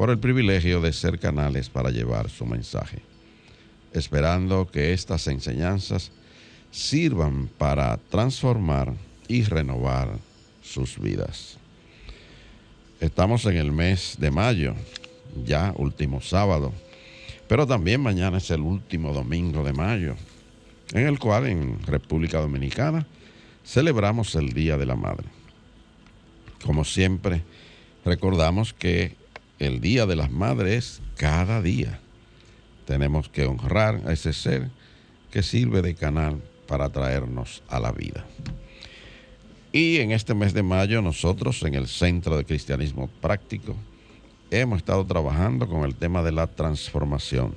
por el privilegio de ser canales para llevar su mensaje, esperando que estas enseñanzas sirvan para transformar y renovar sus vidas. Estamos en el mes de mayo, ya último sábado, pero también mañana es el último domingo de mayo, en el cual en República Dominicana celebramos el Día de la Madre. Como siempre, recordamos que el Día de las Madres cada día. Tenemos que honrar a ese ser que sirve de canal para traernos a la vida. Y en este mes de mayo nosotros en el Centro de Cristianismo Práctico hemos estado trabajando con el tema de la transformación.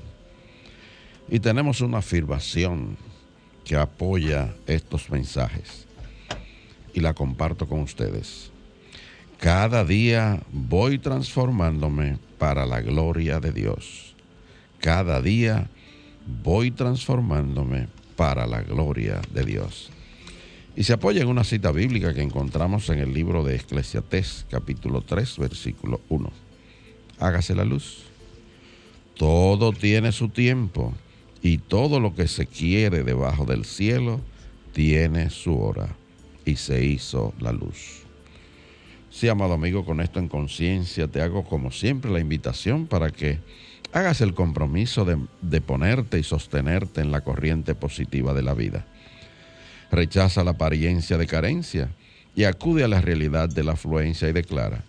Y tenemos una afirmación que apoya estos mensajes. Y la comparto con ustedes. Cada día voy transformándome para la gloria de Dios. Cada día voy transformándome para la gloria de Dios. Y se apoya en una cita bíblica que encontramos en el libro de Eclesiastés, capítulo 3, versículo 1. Hágase la luz. Todo tiene su tiempo y todo lo que se quiere debajo del cielo tiene su hora. Y se hizo la luz. Sí, amado amigo, con esto en conciencia te hago como siempre la invitación para que hagas el compromiso de, ponerte y sostenerte en la corriente positiva de la vida. Rechaza la apariencia de carencia y acude a la realidad de la afluencia y declara,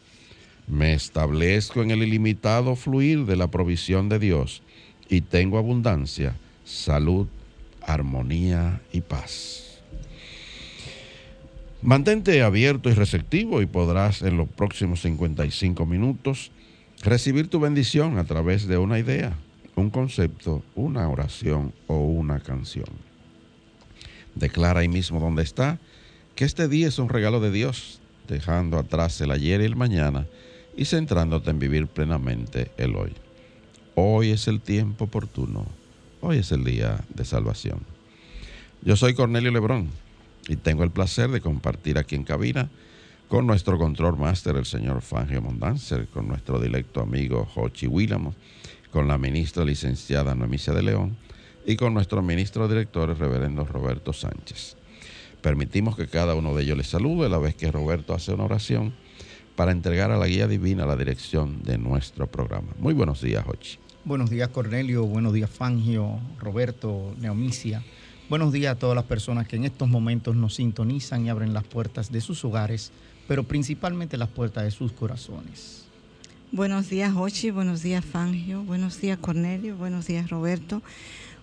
me establezco en el ilimitado fluir de la provisión de Dios y tengo abundancia, salud, armonía y paz. Mantente abierto y receptivo y podrás en los próximos 55 minutos recibir tu bendición a través de una idea, un concepto, una oración o una canción. Declara ahí mismo donde está que este día es un regalo de Dios, dejando atrás el ayer y el mañana y centrándote en vivir plenamente el hoy. Hoy es el tiempo oportuno, hoy es el día de salvación. Yo soy Cornelio Lebrón y tengo el placer de compartir aquí en cabina con nuestro control máster, el señor Fangio Mondanzer, con nuestro directo amigo Jochi Willamo, con la ministra licenciada Noemicia de León y con nuestro ministro director, el reverendo Roberto Sánchez. Permitimos que cada uno de ellos les salude a la vez que Roberto hace una oración para entregar a la guía divina la dirección de nuestro programa. Muy buenos días, Jochi. Buenos días, Cornelio. Buenos días, Fangio, Roberto, Neomicia. Buenos días a todas las personas que en estos momentos nos sintonizan y abren las puertas de sus hogares pero principalmente las puertas de sus corazones. Buenos días, Ochi, buenos días, Fangio, buenos días, Cornelio, buenos días, Roberto.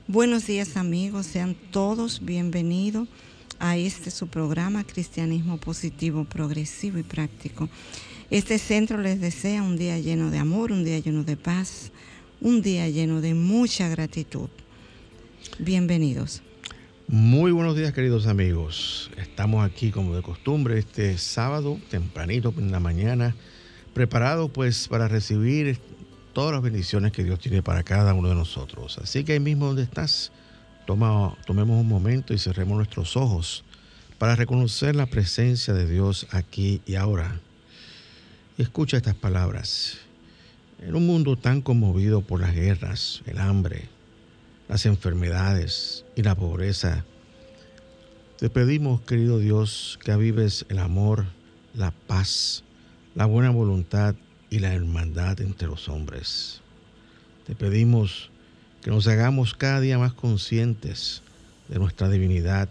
Buenos días, amigos, sean todos bienvenidos a este su programa Cristianismo Positivo, Progresivo y Práctico. Este centro les desea un día lleno de amor, un día lleno de paz, un día lleno de mucha gratitud. Bienvenidos. Muy buenos días queridos amigos. Estamos aquí como de costumbre este sábado, tempranito en la mañana, preparados pues para recibir todas las bendiciones que Dios tiene para cada uno de nosotros. Así que ahí mismo donde estás, toma, tomemos un momento y cerremos nuestros ojos para reconocer la presencia de Dios aquí y ahora. Escucha estas palabras. En un mundo tan conmovido por las guerras, el hambre, las enfermedades y la pobreza. Te pedimos, querido Dios, que avives el amor, la paz, la buena voluntad y la hermandad entre los hombres. Te pedimos que nos hagamos cada día más conscientes de nuestra divinidad,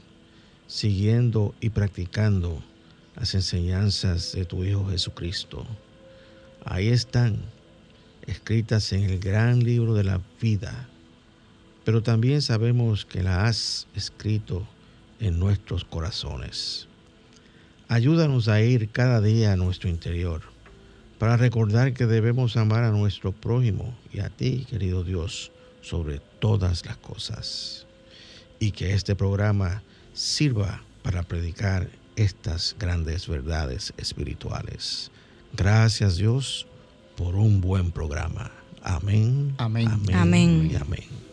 siguiendo y practicando las enseñanzas de tu Hijo Jesucristo. Ahí están, escritas en el gran libro de la vida, pero también sabemos que la has escrito en nuestros corazones. Ayúdanos a ir cada día a nuestro interior para recordar que debemos amar a nuestro prójimo y a ti, querido Dios, sobre todas las cosas. Y que este programa sirva para predicar estas grandes verdades espirituales. Gracias Dios por un buen programa. Amén. Amén. Amén. amén. Y amén.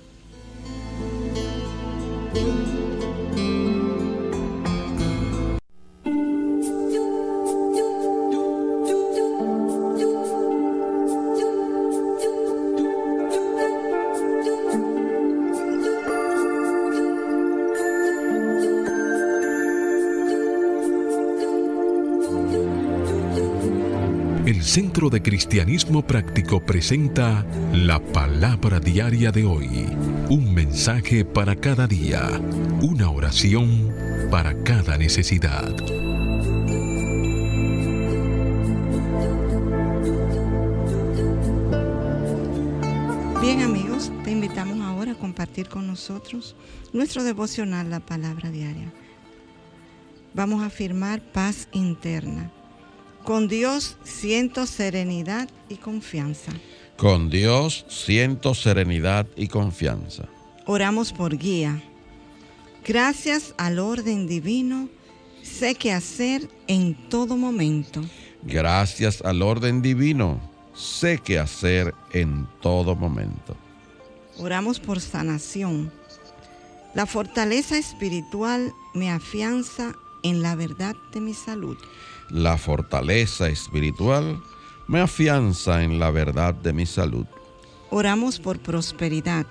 Centro de Cristianismo Práctico presenta la palabra diaria de hoy. Un mensaje para cada día. Una oración para cada necesidad. Bien amigos, te invitamos ahora a compartir con nosotros nuestro devocional, la palabra diaria. Vamos a afirmar paz interna con Dios siento serenidad y confianza. Con Dios siento serenidad y confianza. Oramos por guía. Gracias al orden divino, sé qué hacer en todo momento. Gracias al orden divino, sé qué hacer en todo momento. Oramos por sanación. La fortaleza espiritual me afianza en la verdad de mi salud. La fortaleza espiritual me afianza en la verdad de mi salud. Oramos por prosperidad.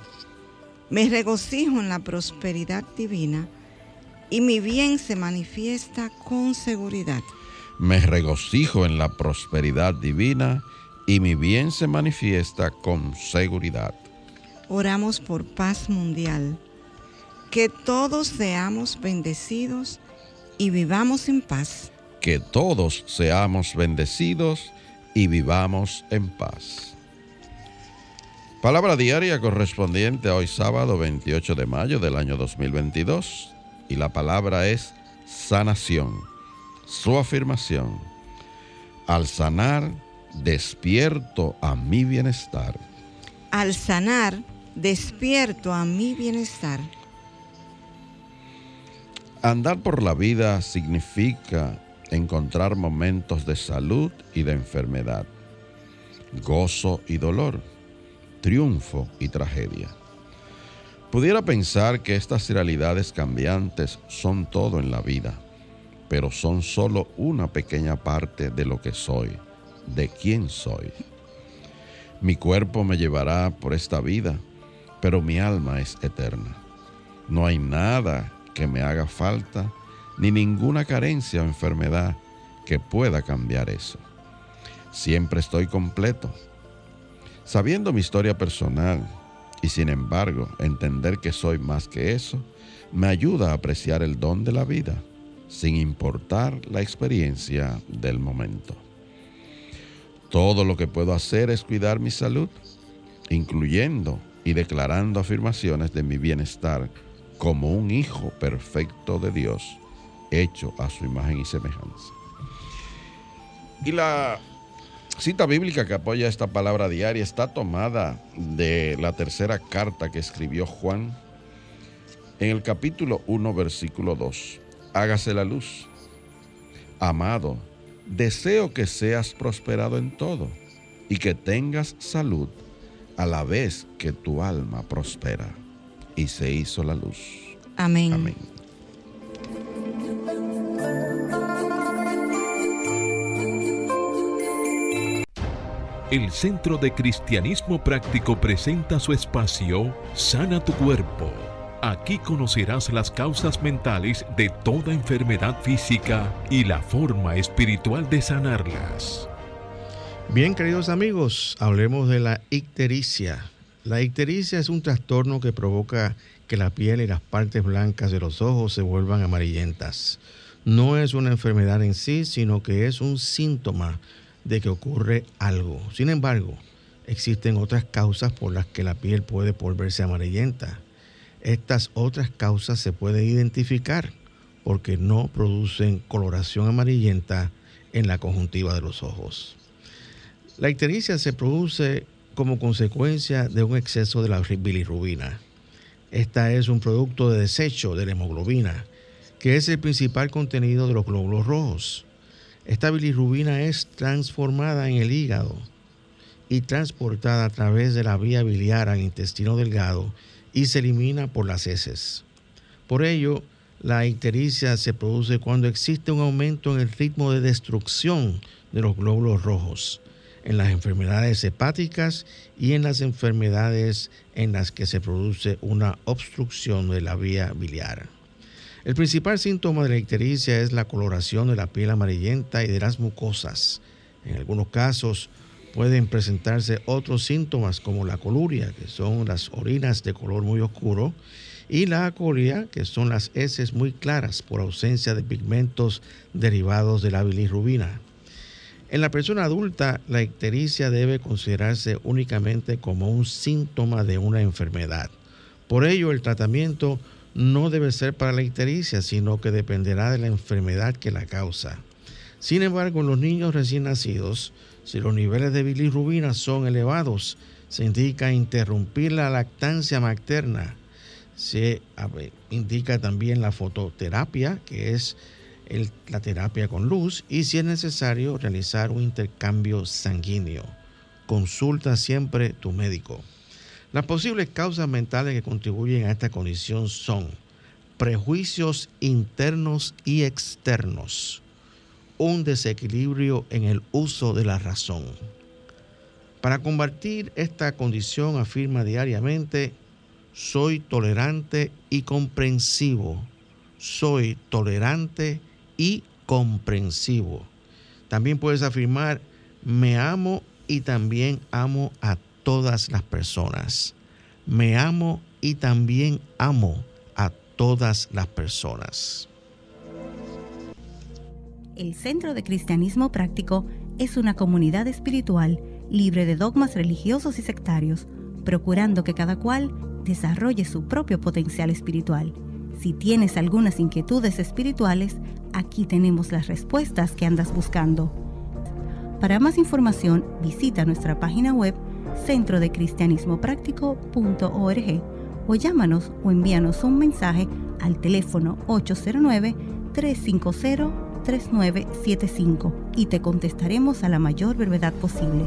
Me regocijo en la prosperidad divina y mi bien se manifiesta con seguridad. Me regocijo en la prosperidad divina y mi bien se manifiesta con seguridad. Oramos por paz mundial. Que todos seamos bendecidos y vivamos en paz que todos seamos bendecidos y vivamos en paz. Palabra diaria correspondiente a hoy sábado 28 de mayo del año 2022 y la palabra es sanación. Su afirmación. Al sanar, despierto a mi bienestar. Al sanar, despierto a mi bienestar. Andar por la vida significa encontrar momentos de salud y de enfermedad, gozo y dolor, triunfo y tragedia. Pudiera pensar que estas realidades cambiantes son todo en la vida, pero son solo una pequeña parte de lo que soy, de quién soy. Mi cuerpo me llevará por esta vida, pero mi alma es eterna. No hay nada que me haga falta ni ninguna carencia o enfermedad que pueda cambiar eso. Siempre estoy completo. Sabiendo mi historia personal y sin embargo entender que soy más que eso, me ayuda a apreciar el don de la vida sin importar la experiencia del momento. Todo lo que puedo hacer es cuidar mi salud, incluyendo y declarando afirmaciones de mi bienestar como un hijo perfecto de Dios hecho a su imagen y semejanza. Y la cita bíblica que apoya esta palabra diaria está tomada de la tercera carta que escribió Juan en el capítulo 1, versículo 2. Hágase la luz. Amado, deseo que seas prosperado en todo y que tengas salud a la vez que tu alma prospera. Y se hizo la luz. Amén. Amén. El Centro de Cristianismo Práctico presenta su espacio Sana tu Cuerpo. Aquí conocerás las causas mentales de toda enfermedad física y la forma espiritual de sanarlas. Bien, queridos amigos, hablemos de la ictericia. La ictericia es un trastorno que provoca que la piel y las partes blancas de los ojos se vuelvan amarillentas. No es una enfermedad en sí, sino que es un síntoma de que ocurre algo. Sin embargo, existen otras causas por las que la piel puede volverse amarillenta. Estas otras causas se pueden identificar porque no producen coloración amarillenta en la conjuntiva de los ojos. La ictericia se produce como consecuencia de un exceso de la bilirrubina. Esta es un producto de desecho de la hemoglobina, que es el principal contenido de los glóbulos rojos. Esta bilirrubina es transformada en el hígado y transportada a través de la vía biliar al intestino delgado y se elimina por las heces. Por ello, la ictericia se produce cuando existe un aumento en el ritmo de destrucción de los glóbulos rojos, en las enfermedades hepáticas y en las enfermedades en las que se produce una obstrucción de la vía biliar. El principal síntoma de la ictericia es la coloración de la piel amarillenta y de las mucosas. En algunos casos pueden presentarse otros síntomas como la coluria, que son las orinas de color muy oscuro, y la acolia, que son las heces muy claras por ausencia de pigmentos derivados de la bilirrubina. En la persona adulta, la ictericia debe considerarse únicamente como un síntoma de una enfermedad. Por ello, el tratamiento no debe ser para la ictericia, sino que dependerá de la enfermedad que la causa. Sin embargo, en los niños recién nacidos, si los niveles de bilirrubina son elevados, se indica interrumpir la lactancia materna. Se indica también la fototerapia, que es la terapia con luz, y si es necesario realizar un intercambio sanguíneo. Consulta siempre tu médico. Las posibles causas mentales que contribuyen a esta condición son prejuicios internos y externos, un desequilibrio en el uso de la razón. Para combatir esta condición afirma diariamente, soy tolerante y comprensivo. Soy tolerante y comprensivo. También puedes afirmar, me amo y también amo a todas las personas. Me amo y también amo a todas las personas. El Centro de Cristianismo Práctico es una comunidad espiritual libre de dogmas religiosos y sectarios, procurando que cada cual desarrolle su propio potencial espiritual. Si tienes algunas inquietudes espirituales, aquí tenemos las respuestas que andas buscando. Para más información, visita nuestra página web centro de cristianismo práctico.org o llámanos o envíanos un mensaje al teléfono 809-350-3975 y te contestaremos a la mayor brevedad posible.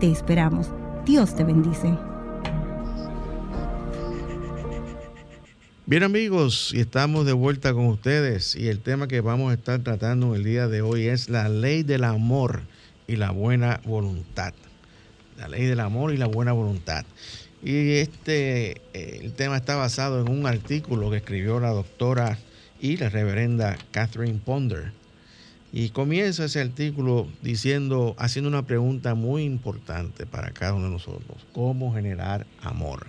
Te esperamos. Dios te bendice. Bien amigos, estamos de vuelta con ustedes y el tema que vamos a estar tratando el día de hoy es la ley del amor y la buena voluntad la ley del amor y la buena voluntad. Y este, eh, el tema está basado en un artículo que escribió la doctora y la reverenda Catherine Ponder. Y comienza ese artículo diciendo, haciendo una pregunta muy importante para cada uno de nosotros. ¿Cómo generar amor?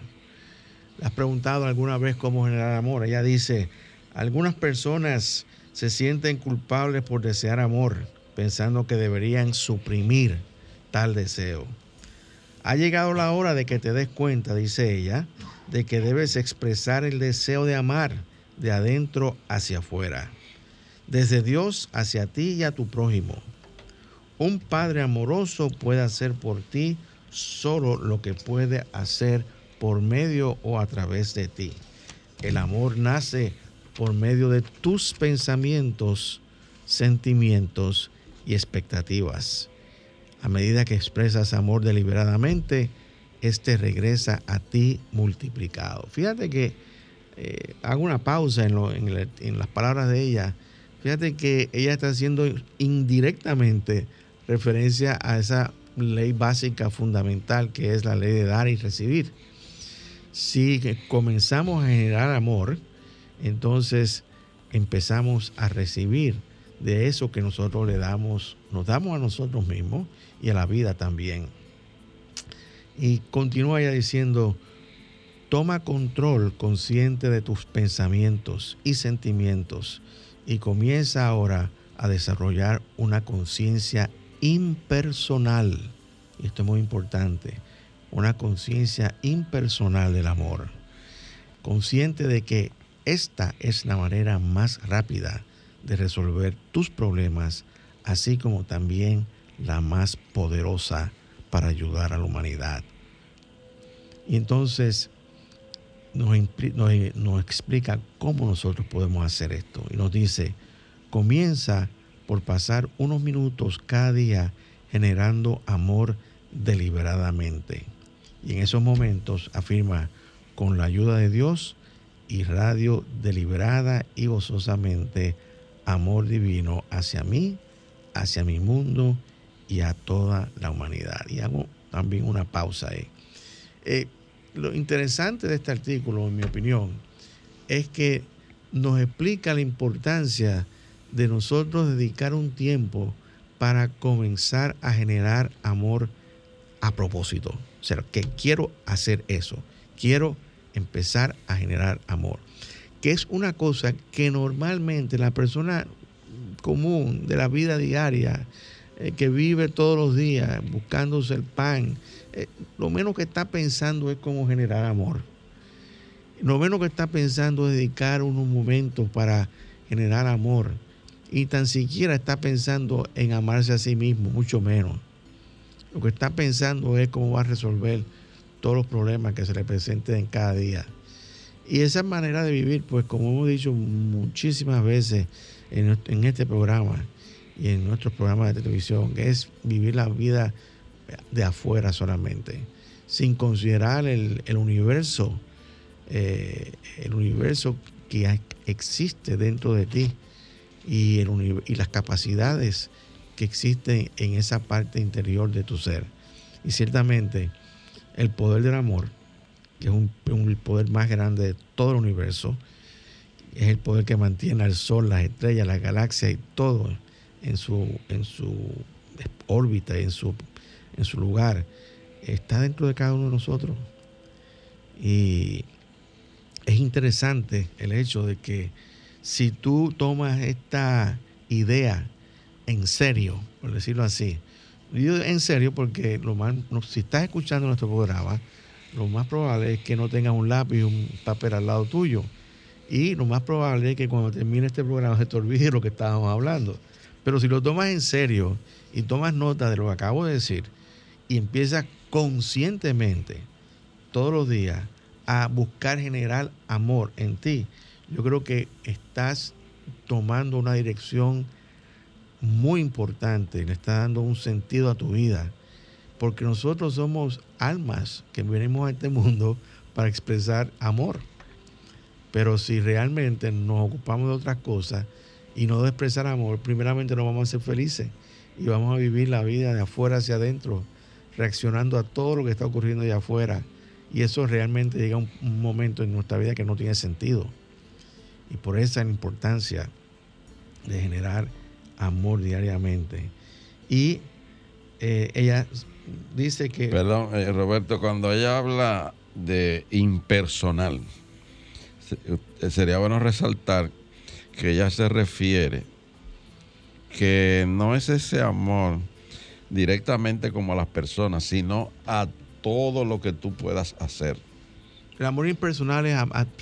¿Le has preguntado alguna vez cómo generar amor? Ella dice, algunas personas se sienten culpables por desear amor, pensando que deberían suprimir tal deseo. Ha llegado la hora de que te des cuenta, dice ella, de que debes expresar el deseo de amar de adentro hacia afuera, desde Dios hacia ti y a tu prójimo. Un padre amoroso puede hacer por ti solo lo que puede hacer por medio o a través de ti. El amor nace por medio de tus pensamientos, sentimientos y expectativas. A medida que expresas amor deliberadamente, este regresa a ti multiplicado. Fíjate que eh, hago una pausa en, en, las palabras de ella. Fíjate que ella está haciendo indirectamente referencia a esa ley básica fundamental que es la ley de dar y recibir. Si comenzamos a generar amor, entonces empezamos a recibir de eso que nosotros le damos, nos damos a nosotros mismos y a la vida también. Y continúa ya diciendo, toma control consciente de tus pensamientos y sentimientos y comienza ahora a desarrollar una conciencia impersonal. Y esto es muy importante, una conciencia impersonal del amor. Consciente de que esta es la manera más rápida de resolver tus problemas, así como también la más poderosa para ayudar a la humanidad. Y entonces nos, explica cómo nosotros podemos hacer esto. Y nos dice, comienza por pasar unos minutos cada día generando amor deliberadamente. Y en esos momentos afirma, con la ayuda de Dios, irradio deliberada y gozosamente amor divino hacia mí, hacia mi mundo y a toda la humanidad. Y hago también una pausa ahí. Eh, lo interesante de este artículo, en mi opinión, es que nos explica la importancia de nosotros dedicar un tiempo para comenzar a generar amor a propósito. O sea, que quiero hacer eso. Quiero empezar a generar amor. Que es una cosa que normalmente la persona común de la vida diaria, eh, que vive todos los días buscándose el pan, eh, lo menos que está pensando es cómo generar amor. Lo menos que está pensando es dedicar unos momentos para generar amor. Y tan siquiera está pensando en amarse a sí mismo, mucho menos. Lo que está pensando es cómo va a resolver todos los problemas que se le presenten en cada día. Y esa manera de vivir, pues como hemos dicho muchísimas veces en, en este programa y en nuestros programas de televisión, es vivir la vida de afuera solamente, sin considerar el, universo, eh, el universo que existe dentro de ti y, el, y las capacidades que existen en esa parte interior de tu ser. Y ciertamente el poder del amor, que es un, poder más grande de todo el universo, es el poder que mantiene al Sol, las estrellas, las galaxias y todo en su, en su órbita, en su en su lugar, está dentro de cada uno de nosotros. Y es interesante el hecho de que si tú tomas esta idea en serio, por decirlo así, digo en serio porque lo más, si estás escuchando nuestro programa, lo más probable es que no tengas un lápiz y un papel al lado tuyo. Y lo más probable es que cuando termine este programa se te olvide lo que estábamos hablando. Pero si lo tomas en serio y tomas nota de lo que acabo de decir, y empieza conscientemente todos los días a buscar generar amor en ti, yo creo que estás tomando una dirección muy importante, le estás dando un sentido a tu vida, porque nosotros somos almas que venimos a este mundo para expresar amor. Pero si realmente nos ocupamos de otras cosas y no de expresar amor, primeramente no vamos a ser felices y vamos a vivir la vida de afuera hacia adentro reaccionando a todo lo que está ocurriendo allá afuera. Y eso realmente llega a un, momento en nuestra vida que no tiene sentido. Y por esa importancia de generar amor diariamente. Y eh, ella dice que... Perdón, eh, Roberto, cuando ella habla de impersonal, eh, sería bueno resaltar que ella se refiere que no es ese amor directamente como a las personas, sino a todo lo que tú puedas hacer. El amor impersonal es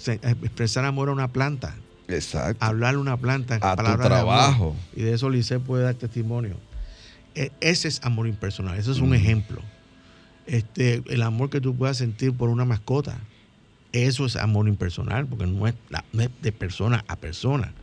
expresar amor a una planta. Exacto. Hablarle a una planta. A tu trabajo. y de eso Lice puede dar testimonio. E, ese es amor impersonal. Eso es un ejemplo. Este, el amor que tú puedas sentir por una mascota. Eso es amor impersonal, porque no es, no es de persona a persona.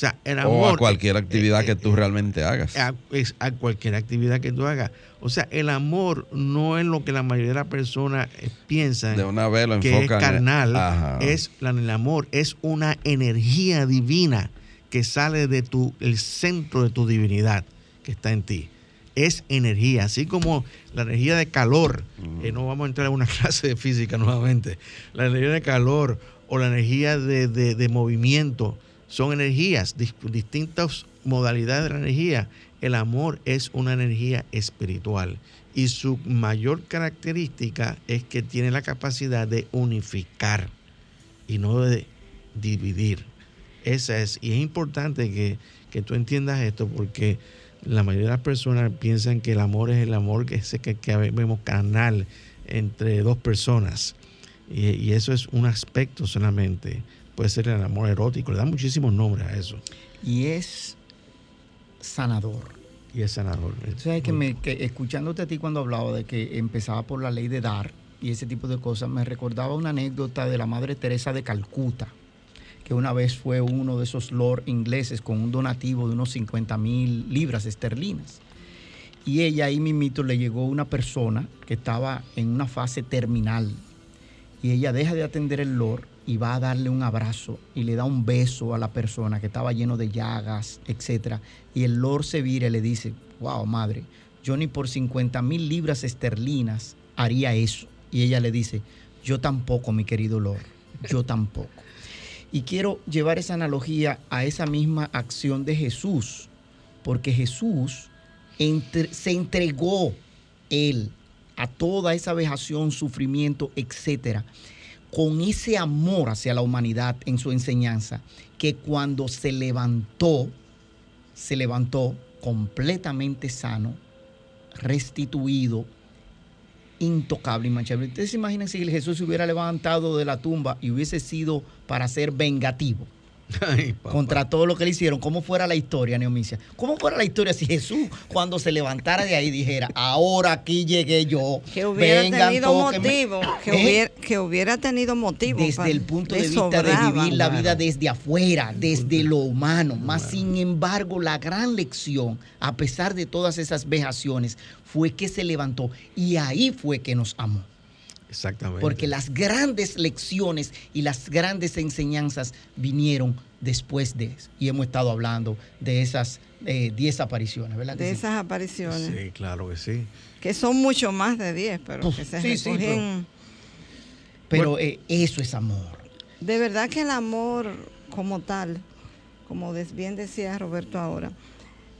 O sea, el amor. O a cualquier actividad que tú realmente hagas. A, es a cualquier actividad que tú hagas. O sea, el amor no es lo que la mayoría de las personas eh, piensan. De una vez lo que es carnal. Es el amor es una energía divina que sale de tu, el centro de tu divinidad que está en ti. es energía, así como la energía de calor, eh, no vamos a entrar en una clase de física nuevamente, la energía de calor o la energía de, movimiento son energías, distintas modalidades de la energía. El amor es una energía espiritual y su mayor característica es que tiene la capacidad de unificar y no de dividir. Esa es, y es importante que, tú entiendas esto porque la mayoría de las personas piensan que el amor es el amor que, es que, que vemos canal entre dos personas. Y, y, eso es un aspecto solamente. Puede ser el amor erótico, le da muchísimos nombres a eso. Y es sanador. Y es sanador. sabes que, me, escuchándote a ti cuando hablaba de que empezaba por la ley de dar y ese tipo de cosas, me recordaba una anécdota de la Madre Teresa de Calcuta, que una vez fue uno de esos lord ingleses con un donativo de unos 50 mil libras esterlinas. Y ella ahí mismito le llegó una persona que estaba en una fase terminal. Y ella deja de atender el lord y va a darle un abrazo y le da un beso a la persona que estaba lleno de llagas, etc. Y el Lord se vira y le dice, wow, madre, yo ni por 50 mil libras esterlinas haría eso. Y ella le dice, yo tampoco, mi querido Lord, yo tampoco. Y quiero llevar esa analogía a esa misma acción de Jesús, porque Jesús se entregó él a toda esa vejación, sufrimiento, etcétera con ese amor hacia la humanidad en su enseñanza, que cuando se levantó, se levantó completamente sano, restituido, intocable y manchable. Ustedes se imaginan si Jesús se hubiera levantado de la tumba y hubiese sido para ser vengativo contra todo lo que le hicieron, ¿cómo fuera la historia, Neomicia? ¿Cómo fuera la historia si Jesús, cuando se levantara de ahí, dijera, ahora aquí llegué yo? Que hubiera tenido motivo, ¿Eh? que, hubiera, tenido motivo. Desde el punto de, vista de vivir la vida desde afuera, desde lo humano. Más sin embargo, la gran lección, a pesar de todas esas vejaciones, fue que se levantó y ahí fue que nos amó. Exactamente. Porque las grandes lecciones y las grandes enseñanzas vinieron después de eso. Y hemos estado hablando de esas 10 eh, apariciones, ¿verdad? De esas apariciones. Sí, claro que sí. Que son mucho más de 10, pero que se sí, pero, eh, eso es amor. De verdad que el amor como tal, como bien decía Roberto ahora,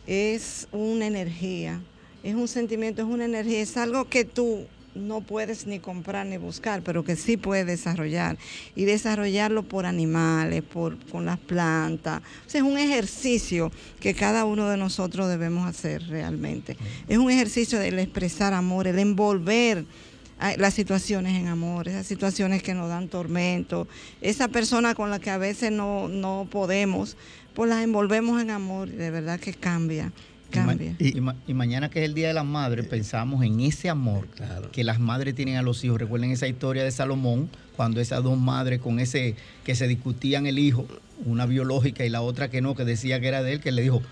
es una energía, es un sentimiento, es una energía, es algo que tú no puedes ni comprar ni buscar, pero que sí puedes desarrollar. Y desarrollarlo por animales, por, con las plantas. Es un ejercicio que cada uno de nosotros debemos hacer realmente. Es un ejercicio del expresar amor, el envolver las situaciones en amor, esas situaciones que nos dan tormento, esa persona con la que a veces no, no podemos, pues las envolvemos en amor y de verdad que cambia. Y, mañana que es el Día de las Madres, pensamos en ese amor que las madres tienen a los hijos. Recuerden esa historia de Salomón, cuando esas dos madres con ese que se discutían el hijo, una biológica y la otra que no, que decía que era de él, que le dijo,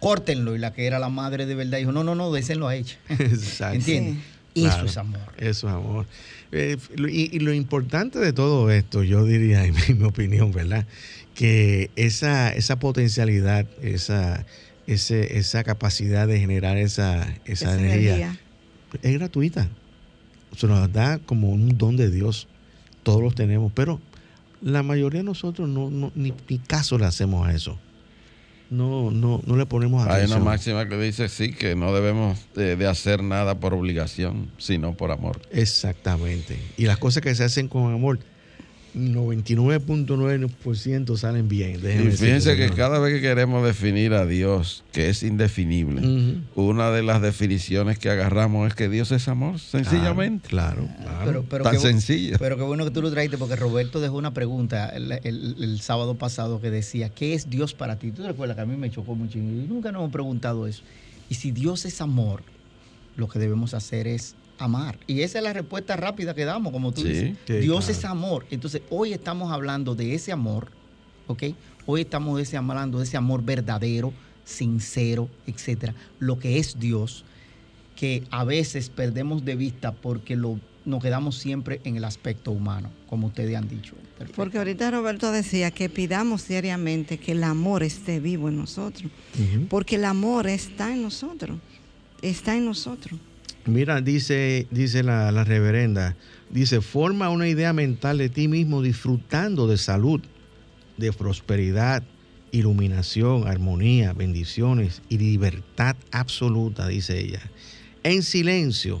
córtenlo, y la que era la madre de verdad dijo, no, no, no, désenlo a ella. ¿Entiendes? Eso es amor. Eso es amor. Eh, y, lo importante de todo esto, yo diría, en mi, opinión, ¿verdad? Que esa, esa potencialidad, esa ese, esa capacidad de generar esa, esa, energía, es gratuita. Se nos da como un don de Dios. Todos los tenemos, pero la mayoría de nosotros no, no ni, caso le hacemos a eso. No, no, no le ponemos atención. Hay una máxima que dice sí, que no debemos de, hacer nada por obligación, sino por amor. Exactamente. Y las cosas que se hacen con amor 99.9% salen bien. Y fíjense que cada vez que queremos definir a Dios, que es indefinible, una de las definiciones que agarramos es que Dios es amor, sencillamente. claro, claro. Tan sencillo. Pero qué bueno que tú lo traiste, porque Roberto dejó una pregunta el, sábado pasado que decía, ¿qué es Dios para ti? Tú te recuerdas que a mí me chocó mucho y nunca nos hemos preguntado eso. Y si Dios es amor, lo que debemos hacer es amar. Y esa es la respuesta rápida que damos, como tú dices. Dios es amor. Entonces, hoy estamos hablando de ese amor, ¿ok? Hoy estamos hablando de ese amor verdadero, sincero, etcétera. Lo que es Dios, que a veces perdemos de vista porque lo, nos quedamos siempre en el aspecto humano, como ustedes han dicho. Porque ahorita Roberto decía que pidamos diariamente que el amor esté vivo en nosotros, porque el amor está en nosotros está en nosotros. Mira, dice, dice la, la reverenda, dice, forma una idea mental de ti mismo disfrutando de salud, de prosperidad, iluminación, armonía, bendiciones y libertad absoluta, dice ella. En silencio,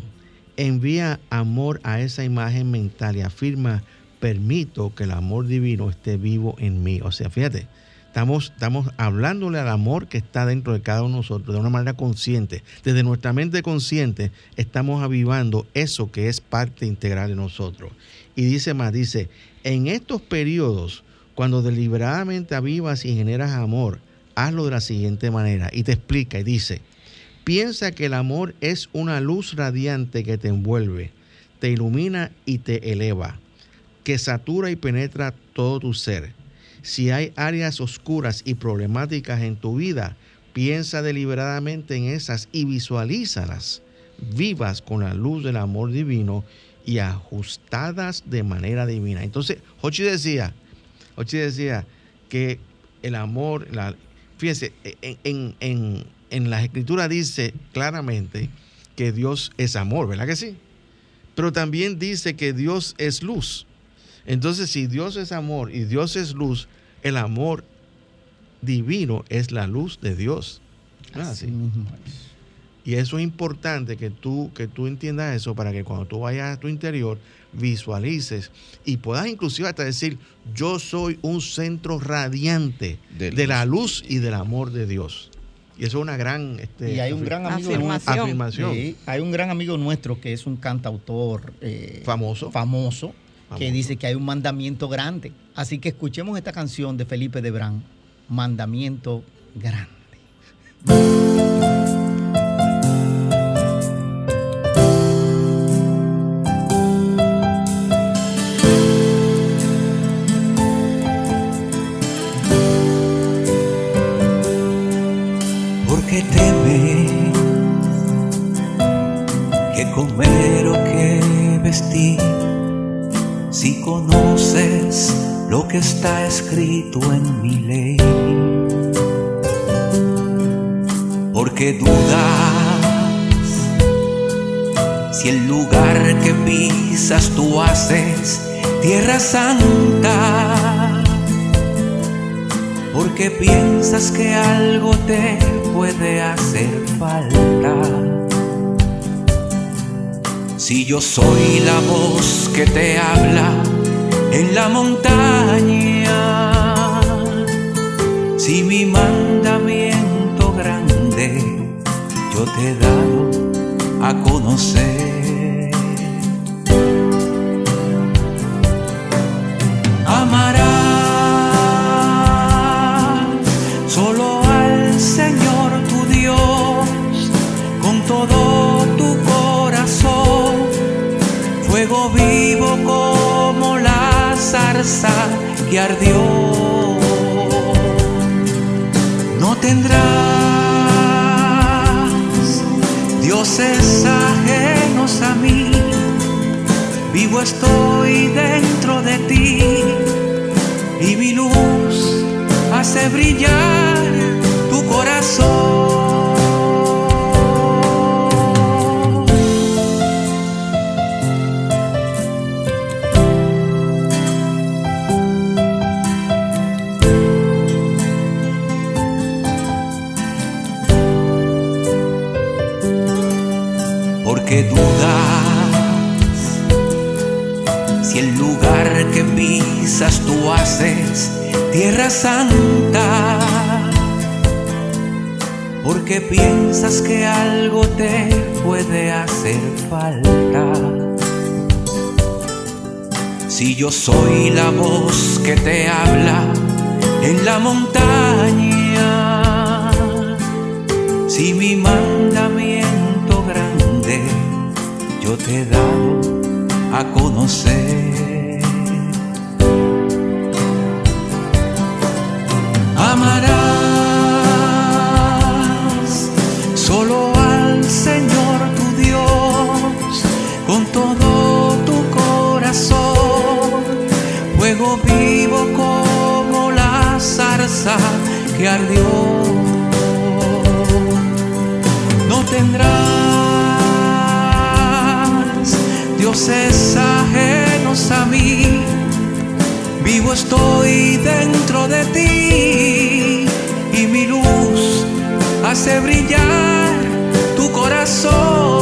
envía amor a esa imagen mental y afirma, permito que el amor divino esté vivo en mí. O sea, fíjate, estamos, estamos hablándole al amor que está dentro de cada uno de nosotros de una manera consciente. Desde nuestra mente consciente estamos avivando eso que es parte integral de nosotros. Y dice más, dice, en estos periodos, cuando deliberadamente avivas y generas amor, hazlo de la siguiente manera. Y te explica y dice, piensa que el amor es una luz radiante que te envuelve, te ilumina y te eleva, que satura y penetra todo tu ser si hay áreas oscuras y problemáticas en tu vida, piensa deliberadamente en esas y visualízalas vivas con la luz del amor divino y ajustadas de manera divina. Entonces, Hochi decía, Hochi decía que el amor, la, fíjense, en, en, en la escritura dice claramente que Dios es amor, ¿verdad que sí? Pero también dice que Dios es luz. Entonces, si Dios es amor y Dios es luz, el amor divino es la luz de Dios. Así mismo Y eso es importante que tú, que tú entiendas eso para que cuando tú vayas a tu interior visualices y puedas inclusive hasta decir, yo soy un centro radiante de, la luz y del amor de Dios. Y eso es una gran este, y hay un gran amigo afirmación. hay un gran amigo nuestro que es un cantautor eh, famoso. famoso que dice que hay un mandamiento grande. Así que escuchemos esta canción de Felipe de Brán, Mandamiento Grande. Que está escrito en mi ley. Porque dudas si el lugar que pisas tú haces tierra santa. Porque piensas que algo te puede hacer falta si yo soy la voz que te habla en la montaña, si mi mandamiento grande yo te he dado a conocer. Que ardió. No tendrás dioses ajenos a mí, vivo estoy dentro de ti y mi luz hace brillar dudas. Si el lugar que pisas tú haces tierra santa porque piensas que algo te puede hacer falta. Si yo soy la voz que te habla en la montaña si mi mandamiento yo te he dado a conocer. Dioses ajenos a mí. Vivo estoy dentro de ti y mi luz hace brillar tu corazón.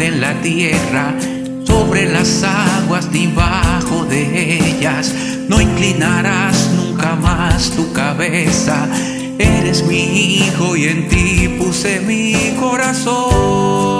En la tierra, sobre las aguas debajo de ellas. No inclinarás nunca más tu cabeza. Eres mi hijo y en ti puse mi corazón.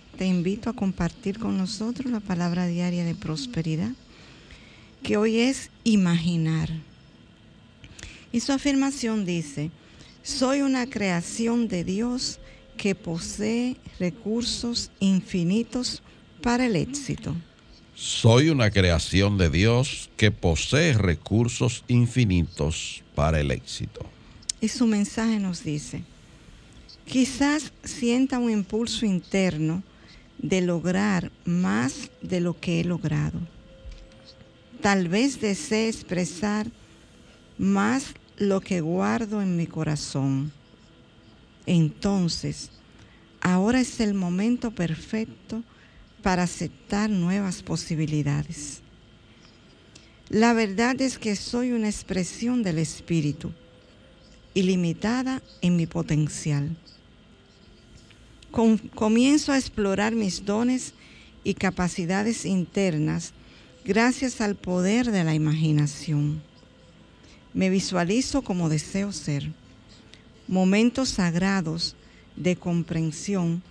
te invito a compartir con nosotros la palabra diaria de prosperidad, que hoy es imaginar. Y su afirmación dice, soy una creación de Dios que posee recursos infinitos para el éxito. Soy una creación de Dios que posee recursos infinitos para el éxito. Y su mensaje nos dice, Quizás sienta un impulso interno de lograr más de lo que he logrado. Tal vez desee expresar más lo que guardo en mi corazón. Entonces, ahora es el momento perfecto para aceptar nuevas posibilidades. La verdad es que soy una expresión del Espíritu, ilimitada en mi potencial comienzo a explorar mis dones y capacidades internas gracias al poder de la imaginación. Me visualizo como deseo ser. Momentos sagrados de comprensión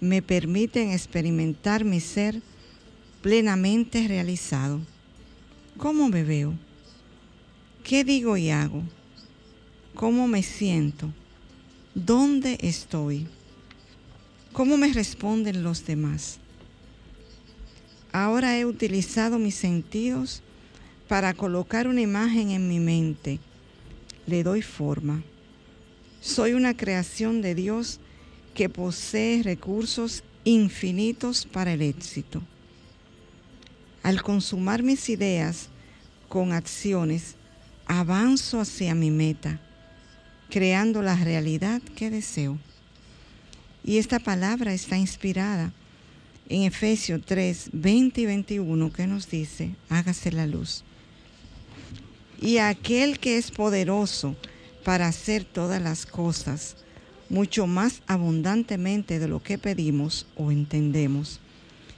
me permiten experimentar mi ser plenamente realizado. ¿Cómo me veo? ¿Qué digo y hago? ¿Cómo me siento? ¿Dónde estoy? ¿Cómo me responden los demás? Ahora he utilizado mis sentidos para colocar una imagen en mi mente. Le doy forma. Soy una creación de Dios que posee recursos infinitos para el éxito. Al consumar mis ideas con acciones, avanzo hacia mi meta, creando la realidad que deseo. Y esta palabra está inspirada en Efesios 3, 20 y 21, que nos dice, hágase la luz. Y aquel que es poderoso para hacer todas las cosas, mucho más abundantemente de lo que pedimos o entendemos,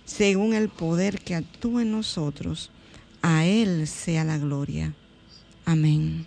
según el poder que actúa en nosotros, a Él sea la gloria. Amén.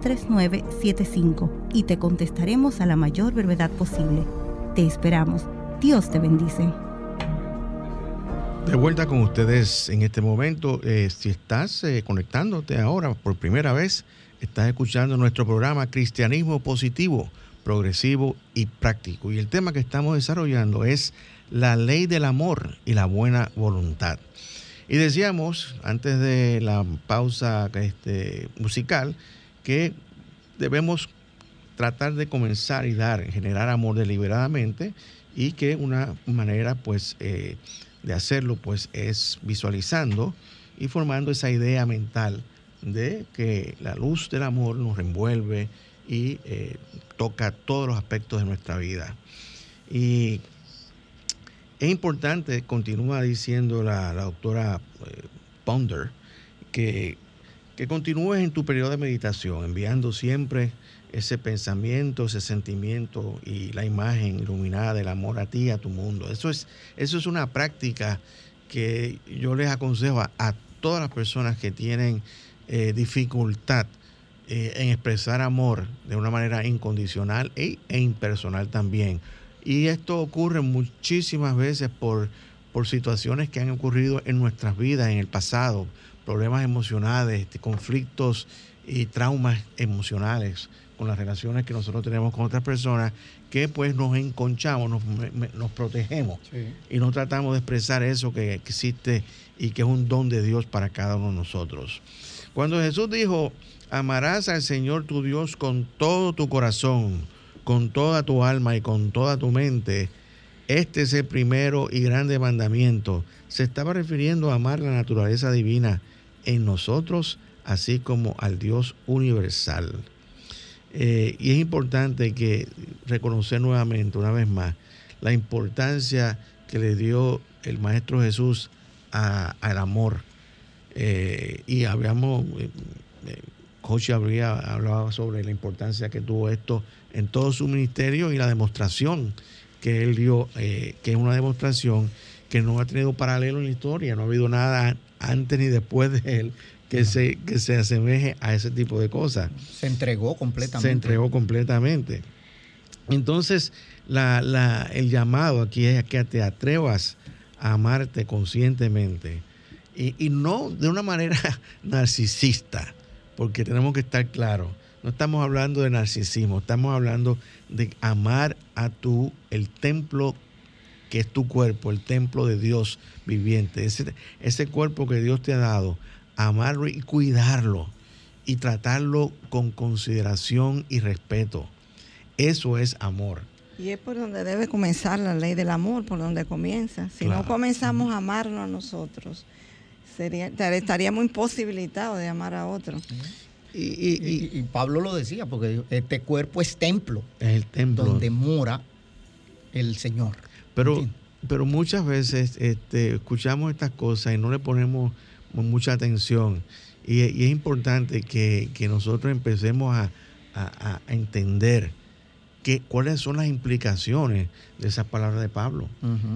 809-350-3975 y te contestaremos a la mayor brevedad posible. Te esperamos. Dios te bendice. De vuelta con ustedes en este momento. Eh, si estás eh, conectándote ahora por primera vez, estás escuchando nuestro programa Cristianismo Positivo, Progresivo y Práctico. Y el tema que estamos desarrollando es la ley del amor y la buena voluntad. Y decíamos, antes de la pausa este, musical, que debemos tratar de comenzar y dar, generar amor deliberadamente y que una manera pues eh, de hacerlo pues es visualizando y formando esa idea mental de que la luz del amor nos envuelve y eh, toca todos los aspectos de nuestra vida. Y es importante, continúa diciendo la, doctora eh, Ponder, que, que continúes en tu periodo de meditación, enviando siempre ese pensamiento, ese sentimiento y la imagen iluminada del amor a ti, a tu mundo. Eso es, eso es una práctica que yo les aconsejo a, todas las personas que tienen eh, dificultad eh, en expresar amor de una manera incondicional e, e impersonal también y esto ocurre muchísimas veces por, por situaciones que han ocurrido en nuestras vidas en el pasado, problemas emocionales, este, conflictos y traumas emocionales con las relaciones que nosotros tenemos con otras personas, que pues nos enconchamos, nos, protegemos y no tratamos de expresar eso que existe y que es un don de Dios para cada uno de nosotros. Cuando Jesús dijo, amarás al Señor tu Dios con todo tu corazón, con toda tu alma y con toda tu mente, este es el primero y grande mandamiento. Se estaba refiriendo a amar la naturaleza divina en nosotros, así como al Dios universal. Eh, y es importante que reconocer nuevamente, una vez más, la importancia que le dio el Maestro Jesús al amor. Eh, y habíamos, eh, habría hablado sobre la importancia que tuvo esto en todo su ministerio y la demostración que él dio, eh, que es una demostración que no ha tenido paralelo en la historia, no ha habido nada antes ni después de él que, se, que se asemeje a ese tipo de cosas. Se entregó completamente. Se entregó completamente. Entonces, la, el llamado aquí es que te atrevas a amarte conscientemente y, y no de una manera narcisista, porque tenemos que estar claros no estamos hablando de narcisismo, estamos hablando de amar a tu, el templo que es tu cuerpo, el templo de Dios viviente, ese, ese cuerpo que Dios te ha dado, amarlo y cuidarlo y tratarlo con consideración y respeto. Eso es amor. Y es por donde debe comenzar la ley del amor, por donde comienza. Si no comenzamos a amarnos a nosotros, sería, estaríamos imposibilitados de amar a otros. Y, Pablo lo decía, porque este cuerpo es templo. Es el templo. Donde mora el Señor. Pero, pero muchas veces este, escuchamos estas cosas y no le ponemos mucha atención. Y, es importante que, nosotros empecemos a, entender que, cuáles son las implicaciones de esas palabras de Pablo.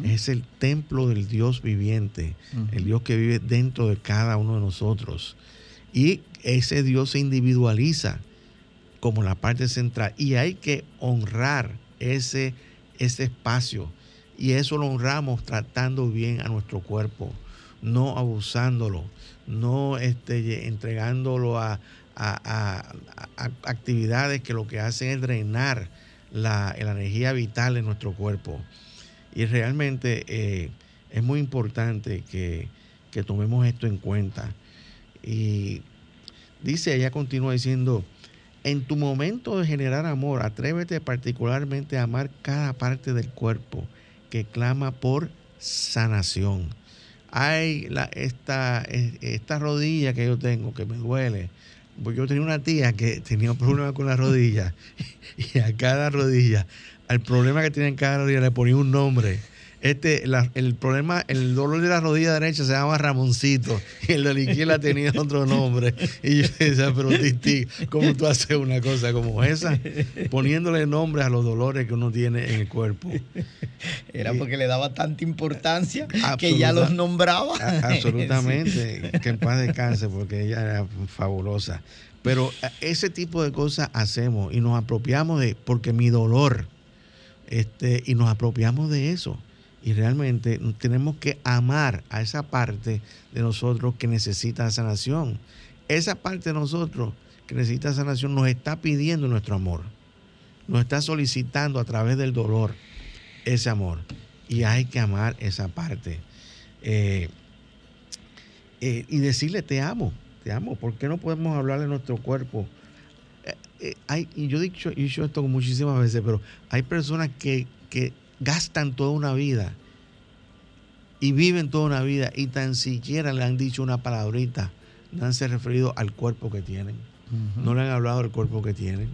Es el templo del Dios viviente, el Dios que vive dentro de cada uno de nosotros. Y ese Dios se individualiza como la parte central y hay que honrar ese, ese espacio y eso lo honramos tratando bien a nuestro cuerpo, no abusándolo, no este, entregándolo a, actividades que lo que hacen es drenar la, energía vital de nuestro cuerpo. Y realmente eh, es muy importante que, que tomemos esto en cuenta. Y dice, ella continúa diciendo, en tu momento de generar amor, atrévete particularmente a amar cada parte del cuerpo que clama por sanación. Hay la, esta, esta rodilla que yo tengo que me duele. Porque yo tenía una tía que tenía un problema con la rodilla y a cada rodilla, al problema que tenía en cada rodilla le ponía un nombre Este, el problema, el dolor de la rodilla derecha se llama Ramoncito y el de la izquierda tenía otro nombre. Y yo decía, pero Titi, ¿cómo tú haces una cosa como esa? Poniéndole nombre a los dolores que uno tiene en el cuerpo. Era porque le daba tanta importancia que ya los nombraba. absolutamente. Que en paz descanse porque ella era fabulosa. Pero ese tipo de cosas hacemos y nos apropiamos de, porque mi dolor, este, y nos apropiamos de eso. Y realmente tenemos que amar a esa parte de nosotros que necesita sanación. Esa parte de nosotros que necesita sanación nos está pidiendo nuestro amor. Nos está solicitando a través del dolor ese amor. Y hay que amar esa parte. Eh, eh, y decirle te amo, te amo. ¿Por qué no podemos hablar de nuestro cuerpo? Eh, hay, y yo he dicho, he dicho esto muchísimas veces, pero hay personas que, que gastan toda una vida y viven toda una vida y tan siquiera le han dicho una palabrita, no han se referido al cuerpo que tienen, no le han hablado del cuerpo que tienen,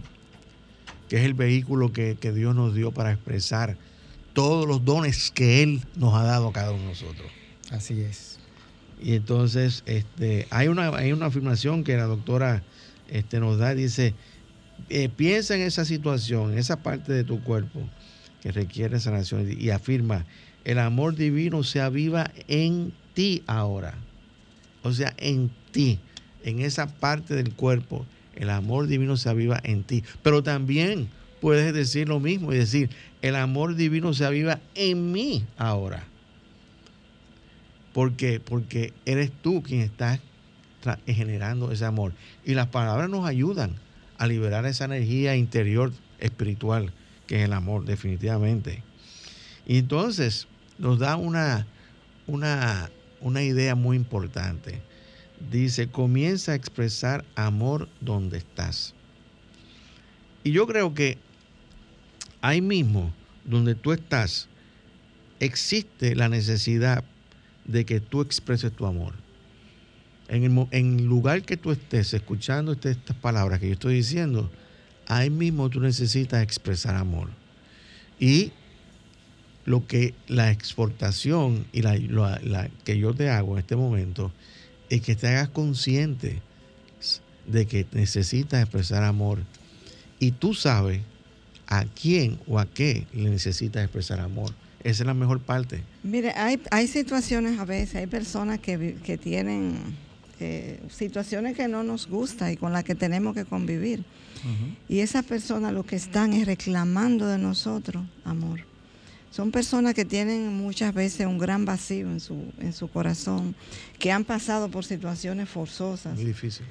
que es el vehículo que, Dios nos dio para expresar todos los dones que Él nos ha dado a cada uno de nosotros. Así es. Y entonces este, hay, una, hay una afirmación que la doctora este, nos da, dice, eh, piensa en esa situación, en esa parte de tu cuerpo que requiere sanación y afirma, el amor divino se aviva en ti ahora. O sea, en ti, en esa parte del cuerpo, el amor divino se aviva en ti. Pero también puedes decir lo mismo y decir, el amor divino se aviva en mí ahora. ¿Por qué? Porque eres tú quien estás generando ese amor. Y las palabras nos ayudan a liberar esa energía interior espiritual que es el amor, definitivamente. Y entonces nos da una, una, una idea muy importante. Dice, comienza a expresar amor donde estás. Y yo creo que ahí mismo, donde tú estás, existe la necesidad de que tú expreses tu amor. En el, en lugar que tú estés escuchando este, estas palabras que yo estoy diciendo, ahí mismo tú necesitas expresar amor. Y lo que la exportación y la, que yo te hago en este momento es que te hagas consciente de que necesitas expresar amor y tú sabes a quién o a qué le necesitas expresar amor. Esa es la mejor parte. Mire, hay, hay situaciones a veces, hay personas que, que tienen eh, situaciones que no nos gustan y con las que tenemos que convivir. Y esas personas lo que están es reclamando de nosotros amor. Son personas que tienen muchas veces un gran vacío en su, en su corazón, que han pasado por situaciones forzosas. Muy difícil.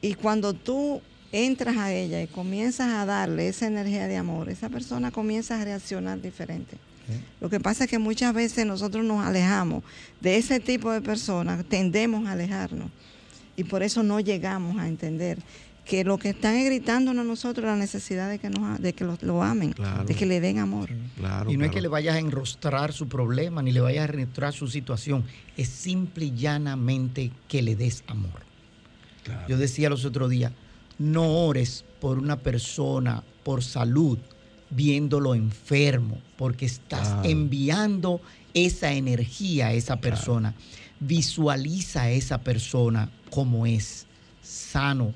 Y cuando tú entras a ella y comienzas a darle esa energía de amor, esa persona comienza a reaccionar diferente. Lo que pasa es que muchas veces nosotros nos alejamos de ese tipo de personas, tendemos a alejarnos y por eso no llegamos a entender que lo que están gritándonos a nosotros la necesidad de que nos de que lo, amen, de que le den amor. y no es que le vayas a enrostrar su problema ni le vayas a enrostrar su situación, es simple y llanamente que le des amor. Yo decía los otros días, no ores por una persona por salud viéndolo enfermo, porque estás enviando esa energía a esa persona. Visualiza a esa persona como es, sano,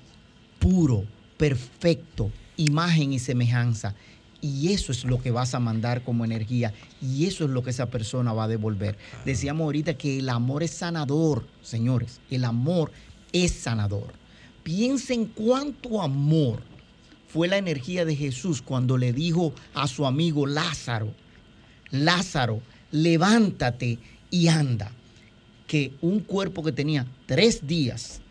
puro, perfecto, imagen y semejanza. Y eso es lo que vas a mandar como energía. Y eso es lo que esa persona va a devolver. Decíamos ahorita que el amor es sanador, señores. El amor es sanador. Piensen cuánto amor fue la energía de Jesús cuando le dijo a su amigo Lázaro, Lázaro, levántate y anda. Que un cuerpo que tenía tres días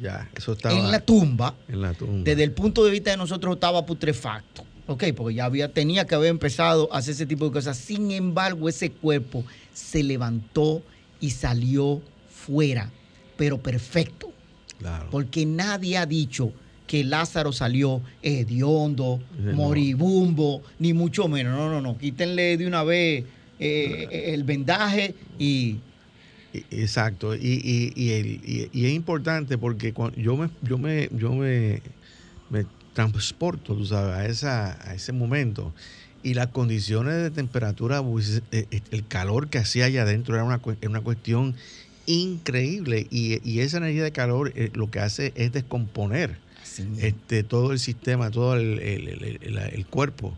ya, eso estaba en la tumba, en la tumba. Desde el punto de vista de nosotros estaba putrefacto. Ok, porque ya había, tenía que haber empezado a hacer ese tipo de cosas. Sin embargo, ese cuerpo se levantó y salió fuera, pero perfecto. Claro. Porque nadie ha dicho que Lázaro salió hediondo, moribumbo, ni mucho menos. No, no, no. Quítenle de una vez eh, el vendaje y Exacto, y, es importante porque cuando yo me, yo me, yo me, transporto, tú sabes, a, esa, a ese momento y las condiciones de temperatura, pues, eh, eh, el calor que hacía allá adentro era una, una cuestión increíble y, esa energía de calor eh, lo que hace es descomponer este, todo el sistema, todo el, cuerpo.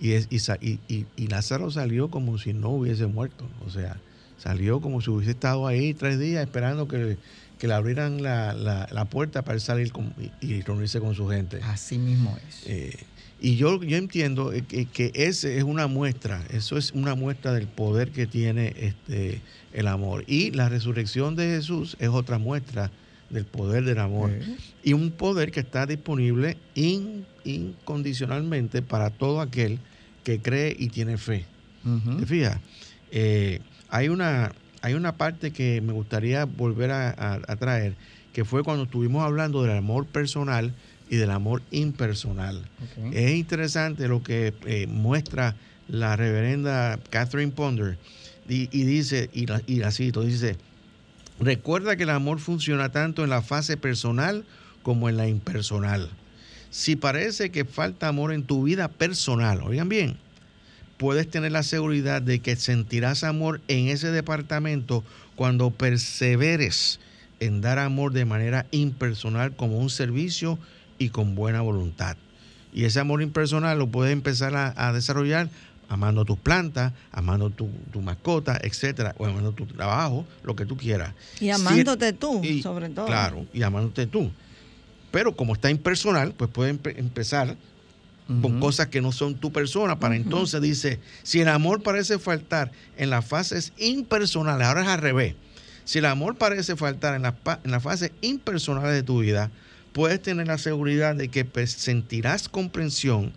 Y, es, y, y, Lázaro salió como si no hubiese muerto, o sea, salió como si hubiese estado ahí tres días esperando que, le abrieran la, la, puerta para salir y reunirse con su gente. Así mismo es. Y yo, yo entiendo que, que ese es una muestra, eso es una muestra del poder que tiene este, el amor. Y la resurrección de Jesús es otra muestra del poder del amor. Y un poder que está disponible incondicionalmente para todo aquel que cree y tiene fe. ¿Te fijas? Eh, hay, una, hay una parte que me gustaría volver a traer, que fue cuando estuvimos hablando del amor personal y del amor impersonal. Es interesante lo que eh, muestra la reverenda Catherine Ponder y, dice, y la, y cito, dice, recuerda que el amor funciona tanto en la fase personal como en la impersonal. Si parece que falta amor en tu vida personal, oigan bien, puedes tener la seguridad de que sentirás amor en ese departamento cuando perseveres en dar amor de manera impersonal como un servicio y con buena voluntad. Y ese amor impersonal lo puedes empezar a, desarrollar amando tus plantas, amando tu, mascota, etcétera, o amando tu trabajo, lo que tú quieras. Y amándote tú, sobre todo. Claro, y amándote tú. Pero como está impersonal, pues puedes empezar con cosas que no son tu persona, para entonces dice, si el amor parece faltar en las fases impersonales, ahora es al revés, si el amor parece faltar en, en las fases impersonales de tu vida, puedes tener la seguridad de que pues, sentirás comprensión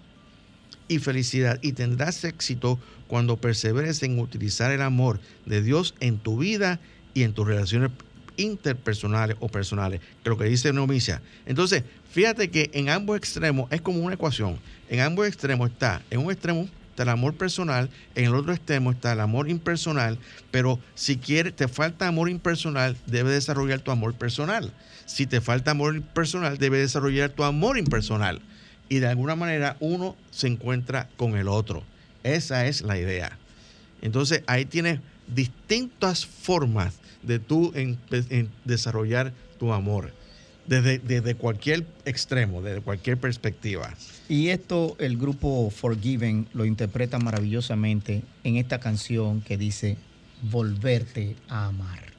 y felicidad y tendrás éxito cuando perseveres en utilizar el amor de Dios en tu vida y en tus relaciones interpersonales o personales, que lo que dice Nomicia. Entonces, fíjate que en ambos extremos es como una ecuación. En ambos extremos está, en un extremo está el amor personal, en el otro extremo está el amor impersonal, pero si quieres, te falta amor impersonal, debes desarrollar tu amor personal. Si te falta amor personal, debes desarrollar tu amor impersonal. Y de alguna manera uno se encuentra con el otro. Esa es la idea. Entonces ahí tienes distintas formas de tú en, desarrollar tu amor. Desde, desde, cualquier extremo, desde cualquier perspectiva. Y esto el grupo Forgiven lo interpreta maravillosamente en esta canción que dice, volverte a amar.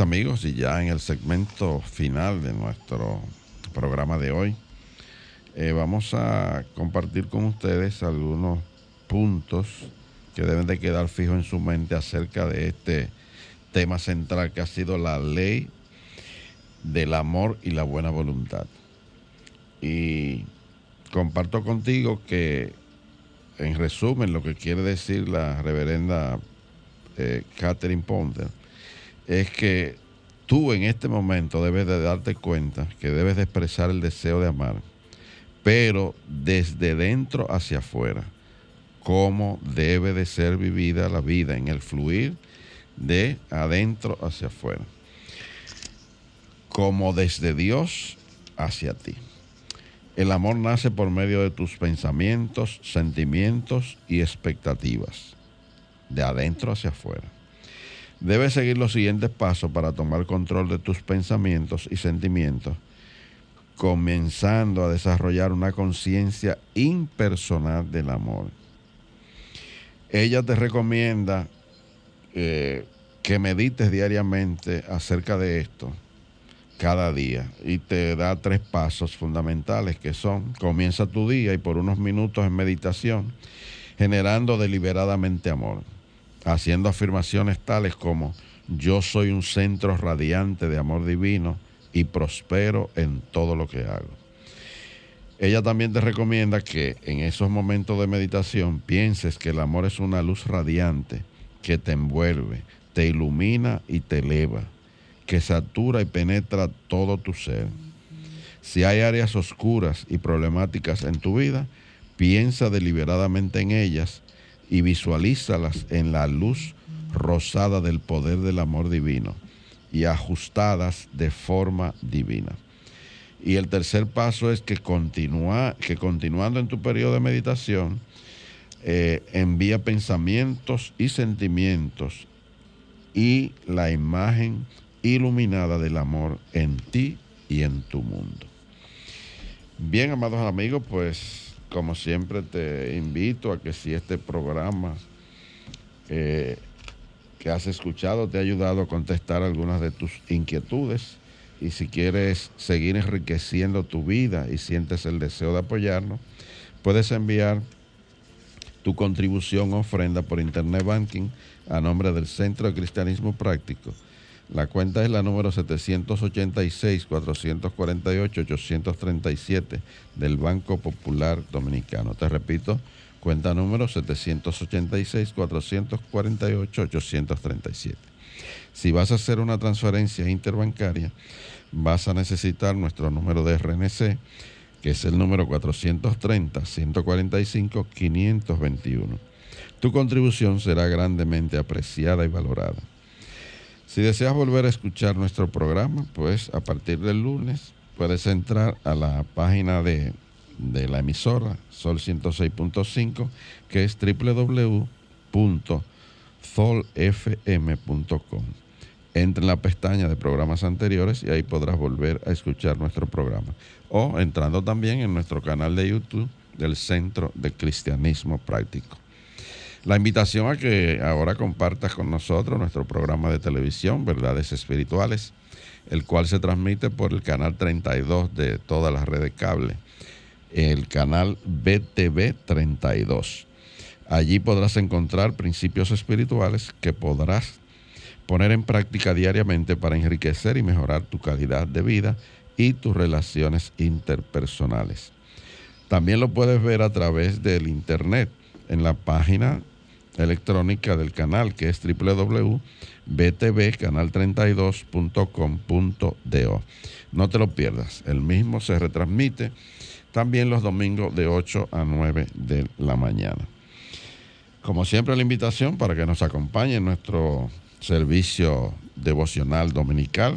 Amigos, y ya en el segmento final de nuestro programa de hoy, eh, vamos a compartir con ustedes algunos puntos que deben de quedar fijos en su mente acerca de este tema central que ha sido la ley del amor y la buena voluntad. Y comparto contigo que, en resumen, lo que quiere decir la reverenda eh, Catherine Ponder es que tú en este momento debes de darte cuenta que debes de expresar el deseo de amar, pero desde dentro hacia afuera, cómo debe de ser vivida la vida en el fluir de adentro hacia afuera, como desde Dios hacia ti. El amor nace por medio de tus pensamientos, sentimientos y expectativas, de adentro hacia afuera. Debes seguir los siguientes pasos para tomar control de tus pensamientos y sentimientos, comenzando a desarrollar una conciencia impersonal del amor. Ella te recomienda eh, que medites diariamente acerca de esto cada día y te da tres pasos fundamentales que son, comienza tu día y por unos minutos en meditación, generando deliberadamente amor haciendo afirmaciones tales como yo soy un centro radiante de amor divino y prospero en todo lo que hago. Ella también te recomienda que en esos momentos de meditación pienses que el amor es una luz radiante que te envuelve, te ilumina y te eleva, que satura y penetra todo tu ser. Si hay áreas oscuras y problemáticas en tu vida, piensa deliberadamente en ellas y visualízalas en la luz rosada del poder del amor divino y ajustadas de forma divina. Y el tercer paso es que, continúa, que continuando en tu periodo de meditación, eh, envía pensamientos y sentimientos y la imagen iluminada del amor en ti y en tu mundo. Bien, amados amigos, pues como siempre te invito a que si este programa eh, que has escuchado te ha ayudado a contestar algunas de tus inquietudes. Y si quieres seguir enriqueciendo tu vida y sientes el deseo de apoyarnos, puedes enviar tu contribución o ofrenda por Internet Banking a nombre del Centro de Cristianismo Práctico la cuenta es la número 786-448-837 del Banco Popular Dominicano. Te repito, cuenta número 786-448-837. Si vas a hacer una transferencia interbancaria, vas a necesitar nuestro número de RNC, que es el número 430-145-521. Tu contribución será grandemente apreciada y valorada. Si deseas volver a escuchar nuestro programa, pues a partir del lunes puedes entrar a la página de, de la emisora Sol 106.5, que es www.solfm.com. Entra en la pestaña de programas anteriores y ahí podrás volver a escuchar nuestro programa. O entrando también en nuestro canal de YouTube del Centro de Cristianismo Práctico. La invitación a que ahora compartas con nosotros nuestro programa de televisión, Verdades Espirituales, el cual se transmite por el canal 32 de todas las redes cable, el canal BTV 32. Allí podrás encontrar principios espirituales que podrás poner en práctica diariamente para enriquecer y mejorar tu calidad de vida y tus relaciones interpersonales. También lo puedes ver a través del internet en la página electrónica del canal que es www.btvcanal32.com.do. No te lo pierdas, el mismo se retransmite también los domingos de 8 a 9 de la mañana. Como siempre la invitación para que nos acompañe en nuestro servicio devocional dominical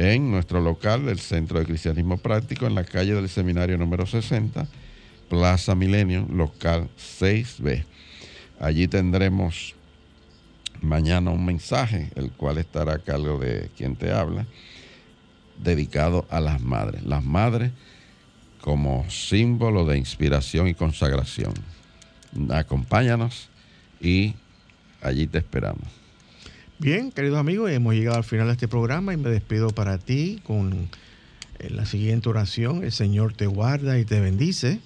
en nuestro local del Centro de Cristianismo Práctico en la calle del Seminario número 60, Plaza Milenio, local 6B. Allí tendremos mañana un mensaje, el cual estará a cargo de quien te habla, dedicado a las madres. Las madres como símbolo de inspiración y consagración. Acompáñanos y allí te esperamos. Bien, queridos amigos, hemos llegado al final de este programa y me despido para ti con eh, la siguiente oración. El Señor te guarda y te bendice.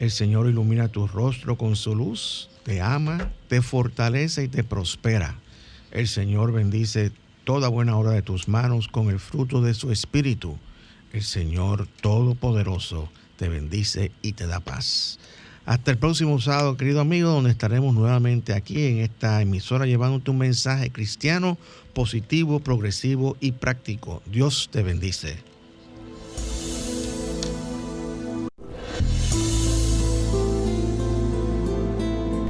El Señor ilumina tu rostro con su luz te ama, te fortalece y te prospera. El Señor bendice toda buena obra de tus manos con el fruto de su espíritu. El Señor Todopoderoso te bendice y te da paz. Hasta el próximo sábado, querido amigo, donde estaremos nuevamente aquí en esta emisora llevándote un mensaje cristiano, positivo, progresivo y práctico. Dios te bendice.